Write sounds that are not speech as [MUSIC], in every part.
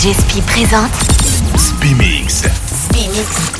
DJ Spi présente Spimix. Spimix.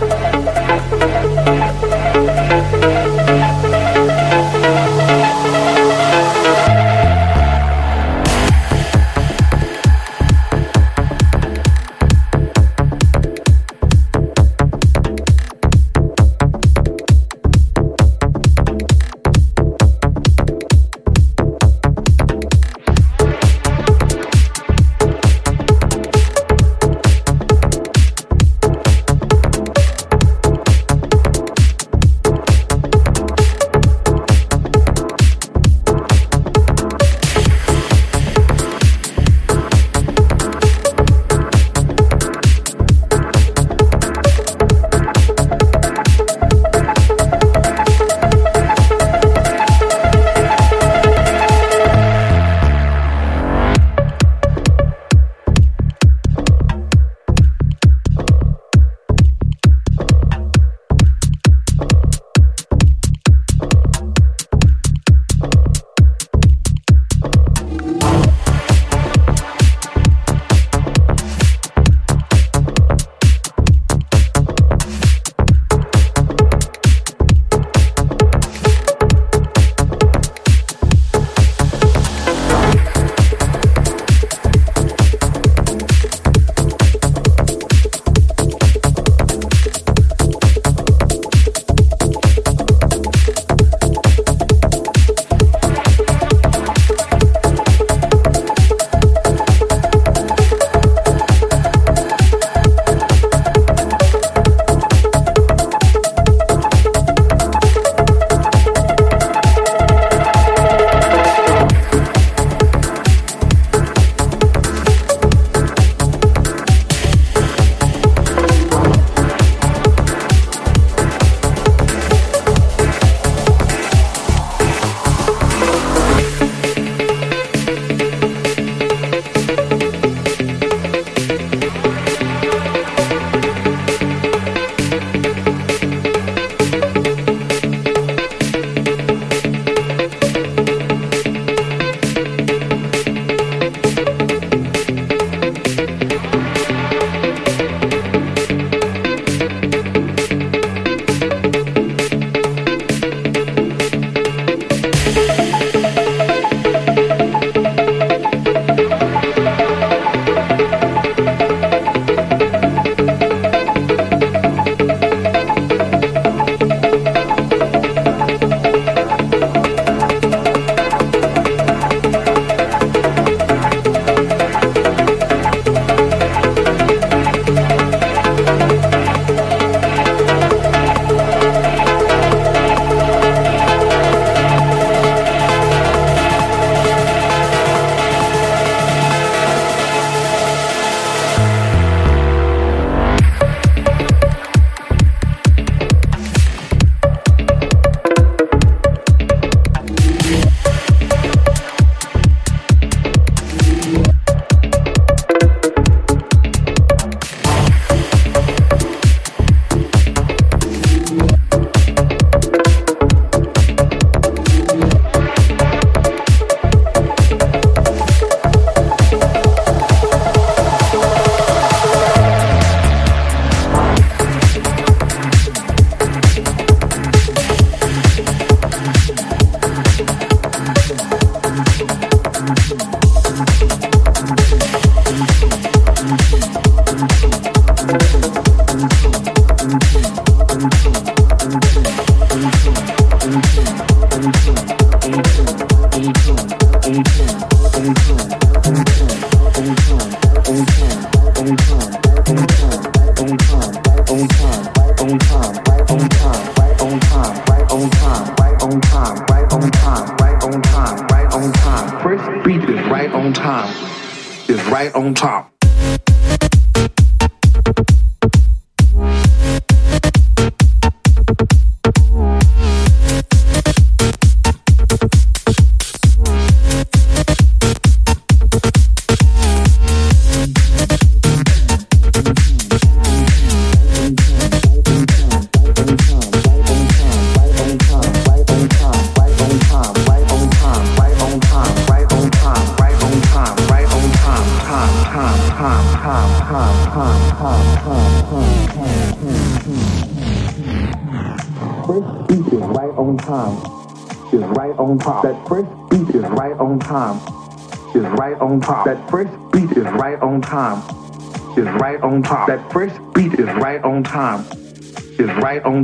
Bye. [LAUGHS]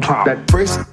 That first